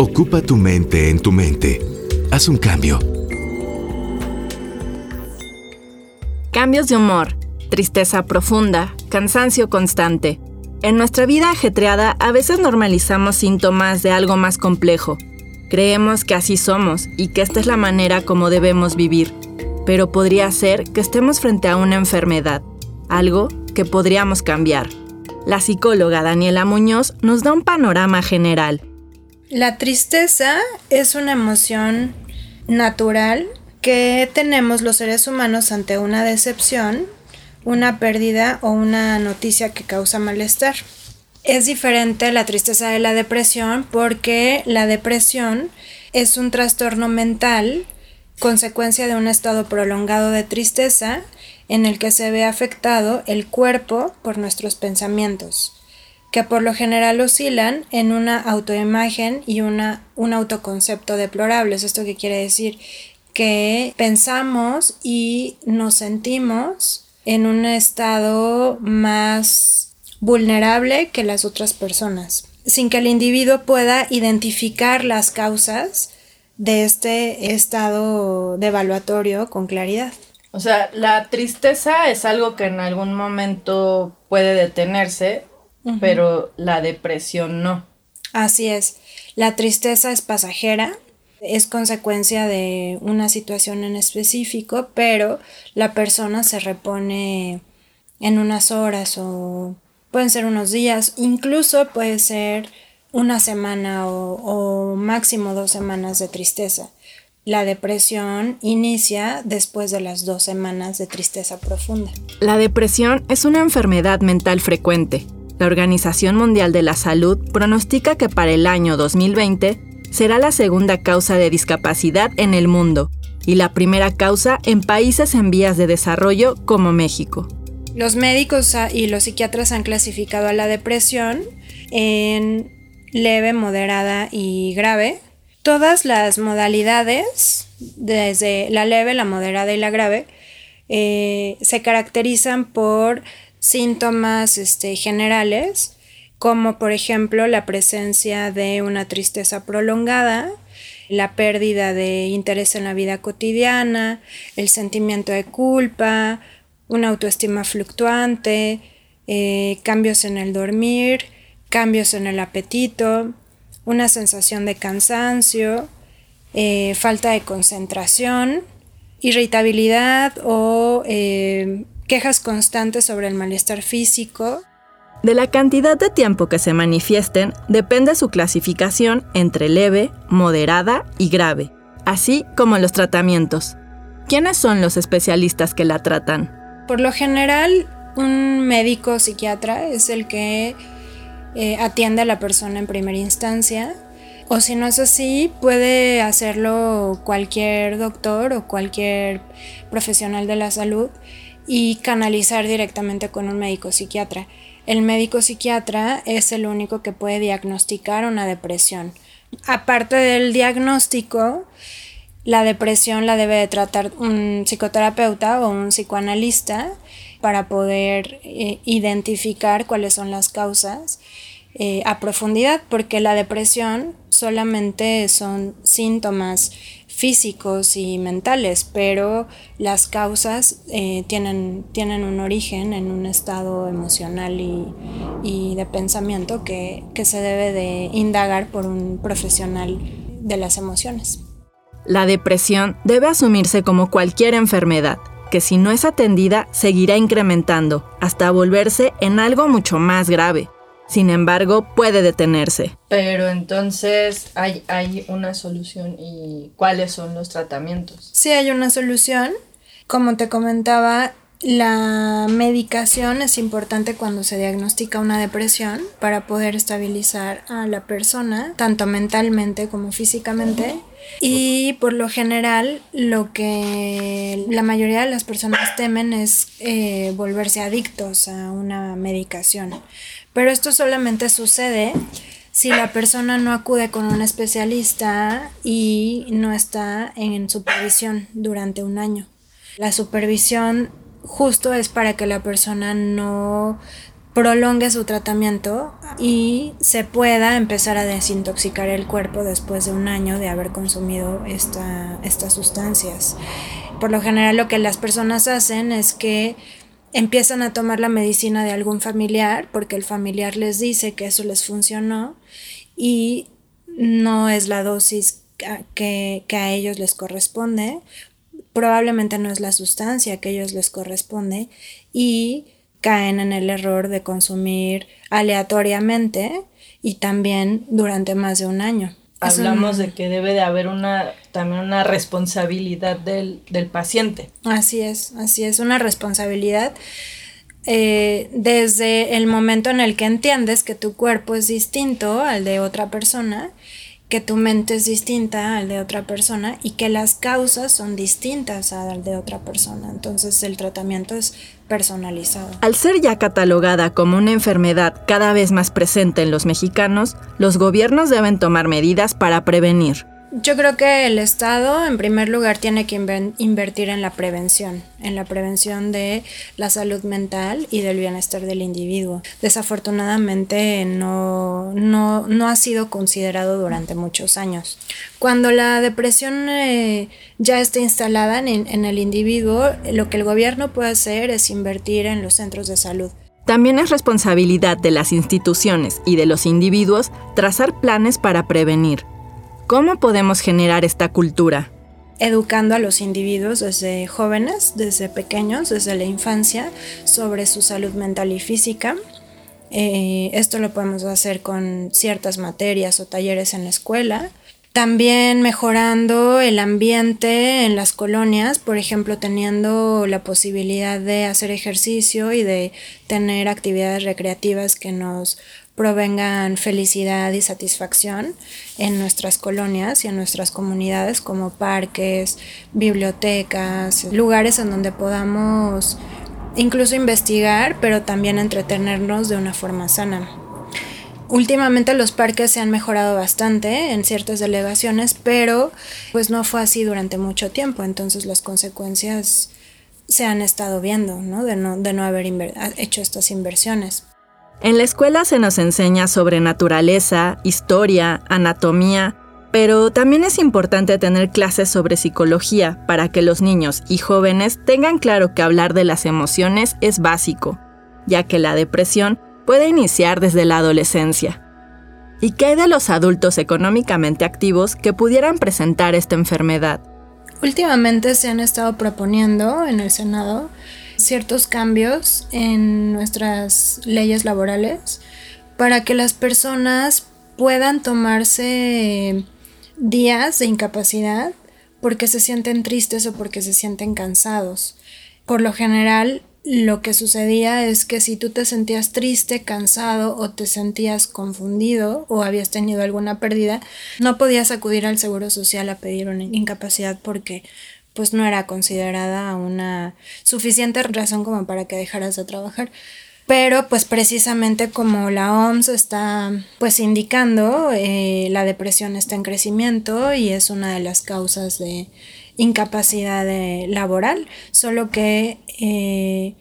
Ocupa tu mente en tu mente. Haz un cambio. Cambios de humor, tristeza profunda, cansancio constante. En nuestra vida ajetreada a veces normalizamos síntomas de algo más complejo. Creemos que así somos y que esta es la manera como debemos vivir, pero podría ser que estemos frente a una enfermedad, algo que podríamos cambiar. La psicóloga Daniela Muñoz nos da un panorama general. La tristeza es una emoción natural que tenemos los seres humanos ante una decepción, una pérdida o una noticia que causa malestar. Es diferente la tristeza de la depresión porque la depresión es un trastorno mental consecuencia de un estado prolongado de tristeza en el que se ve afectado el cuerpo por nuestros pensamientos, que por lo general oscilan en una autoimagen y una, un autoconcepto deplorables. ¿Esto qué quiere decir? Que pensamos y nos sentimos en un estado más vulnerable que las otras personas, sin que el individuo pueda identificar las causas de este estado devaluatorio con claridad. O sea, la tristeza es algo que en algún momento puede detenerse, pero la depresión no. Así es. La tristeza es pasajera, es consecuencia de una situación en específico, pero la persona se repone en unas horas o pueden ser unos días, incluso puede ser una semana o, máximo dos semanas de tristeza. La depresión inicia después de las dos semanas de tristeza profunda. La depresión es una enfermedad mental frecuente. La Organización Mundial de la Salud pronostica que para el año 2020 será la segunda causa de discapacidad en el mundo y la primera causa en países en vías de desarrollo como México. Los médicos y los psiquiatras han clasificado a la depresión en leve, moderada y grave. Todas las modalidades, desde la leve, la moderada y la grave, eh, se caracterizan por síntomas este, generales, como por ejemplo la presencia de una tristeza prolongada, la pérdida de interés en la vida cotidiana, el sentimiento de culpa, una autoestima fluctuante, eh, cambios en el dormir, cambios en el apetito, una sensación de cansancio, eh, falta de concentración, irritabilidad o eh, quejas constantes sobre el malestar físico. De la cantidad de tiempo que se manifiesten depende su clasificación entre leve, moderada y grave, así como los tratamientos. ¿Quiénes son los especialistas que la tratan? Por lo general, un médico psiquiatra es el que eh, atiende a la persona en primera instancia. O si no es así, puede hacerlo cualquier doctor o cualquier profesional de la salud y canalizar directamente con un médico psiquiatra. El médico psiquiatra es el único que puede diagnosticar una depresión. Aparte del diagnóstico, la depresión la debe de tratar un psicoterapeuta o un psicoanalista para poder eh, identificar cuáles son las causas eh, a profundidad, porque la depresión solamente son síntomas físicos y mentales, pero las causas eh, tienen, tienen un origen en un estado emocional y, de pensamiento que, que se debe de indagar por un profesional de las emociones. La depresión debe asumirse como cualquier enfermedad, que si no es atendida seguirá incrementando hasta volverse en algo mucho más grave sin embargo, puede detenerse. Pero entonces hay, hay una solución y cuáles son los tratamientos. Sí hay una solución. Como te comentaba, la medicación es importante cuando se diagnostica una depresión para poder estabilizar a la persona, tanto mentalmente como físicamente. Y por lo general, lo que la mayoría de las personas temen es eh, volverse adictos a una medicación. Pero esto solamente sucede si la persona no acude con un especialista y no está en supervisión durante un año. La supervisión justo es para que la persona no prolongue su tratamiento y se pueda empezar a desintoxicar el cuerpo después de un año de haber consumido estas sustancias. Por lo general lo que las personas hacen es que empiezan a tomar la medicina de algún familiar porque el familiar les dice que eso les funcionó y no es la dosis que, que a ellos les corresponde, probablemente no es la sustancia que a ellos les corresponde y caen en el error de consumir aleatoriamente y también durante más de un año. Hablamos de que debe de haber una también una responsabilidad del, paciente. Así es, así es, una responsabilidad eh, desde el momento en el que entiendes que tu cuerpo es distinto al de otra persona que tu mente es distinta al de otra persona y que las causas son distintas al de otra persona. Entonces el tratamiento es personalizado. Al ser ya catalogada como una enfermedad cada vez más presente en los mexicanos, los gobiernos deben tomar medidas para prevenir. Yo creo que el Estado, en primer lugar, tiene que invertir en la prevención, en la prevención de la salud mental y del bienestar del individuo. Desafortunadamente no, no, ha sido considerado durante muchos años. Cuando la depresión eh, ya está instalada en, en el individuo, lo que el gobierno puede hacer es invertir en los centros de salud. También es responsabilidad de las instituciones y de los individuos trazar planes para prevenir ¿Cómo podemos generar esta cultura? Educando a los individuos desde jóvenes, desde pequeños, desde la infancia, sobre su salud mental y física. Eh, esto lo podemos hacer con ciertas materias o talleres en la escuela. También mejorando el ambiente en las colonias, por ejemplo, teniendo la posibilidad de hacer ejercicio y de tener actividades recreativas que nos provengan felicidad y satisfacción en nuestras colonias y en nuestras comunidades como parques, bibliotecas, lugares en donde podamos incluso investigar, pero también entretenernos de una forma sana. Últimamente los parques se han mejorado bastante en ciertas delegaciones, pero pues no fue así durante mucho tiempo, entonces las consecuencias se han estado viendo, ¿no? De no, de no haber hecho estas inversiones. En la escuela se nos enseña sobre naturaleza, historia, anatomía, pero también es importante tener clases sobre psicología para que los niños y jóvenes tengan claro que hablar de las emociones es básico, ya que la depresión puede iniciar desde la adolescencia. ¿Y qué hay de los adultos económicamente activos que pudieran presentar esta enfermedad? Últimamente se han estado proponiendo en el Senado ciertos cambios en nuestras leyes laborales para que las personas puedan tomarse días de incapacidad porque se sienten tristes o porque se sienten cansados. Por lo general, lo que sucedía es que si tú te sentías triste, cansado o te sentías confundido o habías tenido alguna pérdida, no podías acudir al Seguro Social a pedir una incapacidad porque pues no era considerada una suficiente razón como para que dejaras de trabajar. Pero pues precisamente como la OMS está pues indicando, eh, la depresión está en crecimiento y es una de las causas de incapacidad laboral, solo que eh,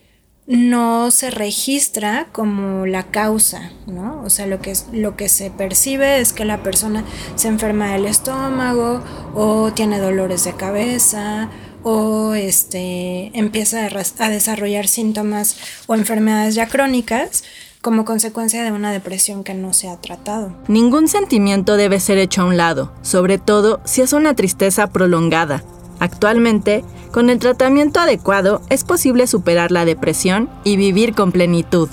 no se registra como la causa, ¿no? O sea, lo que, lo que se percibe es que la persona se enferma del estómago o tiene dolores de cabeza o este, empieza a desarrollar síntomas o enfermedades ya crónicas como consecuencia de una depresión que no se ha tratado. Ningún sentimiento debe ser hecho a un lado, sobre todo si es una tristeza prolongada. Actualmente, con el tratamiento adecuado es posible superar la depresión y vivir con plenitud.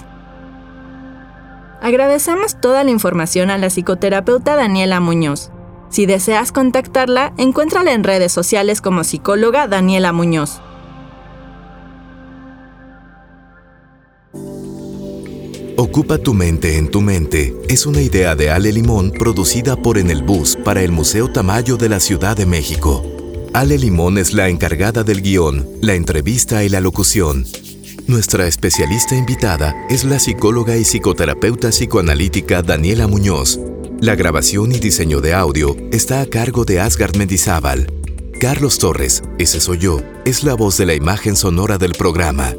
Agradecemos toda la información a la psicoterapeuta Daniela Muñoz. Si deseas contactarla, encuéntrala en redes sociales como psicóloga Daniela Muñoz. Ocupa tu mente en tu mente es una idea de Ale Limón producida por En el Bus para el Museo Tamayo de la Ciudad de México. Ale Limón es la encargada del guion, la entrevista y la locución. Nuestra especialista invitada es la psicóloga y psicoterapeuta psicoanalítica Daniela Muñoz. La grabación y diseño de audio está a cargo de Asgard Mendizábal. Carlos Torres, ese soy yo, es la voz de la imagen sonora del programa.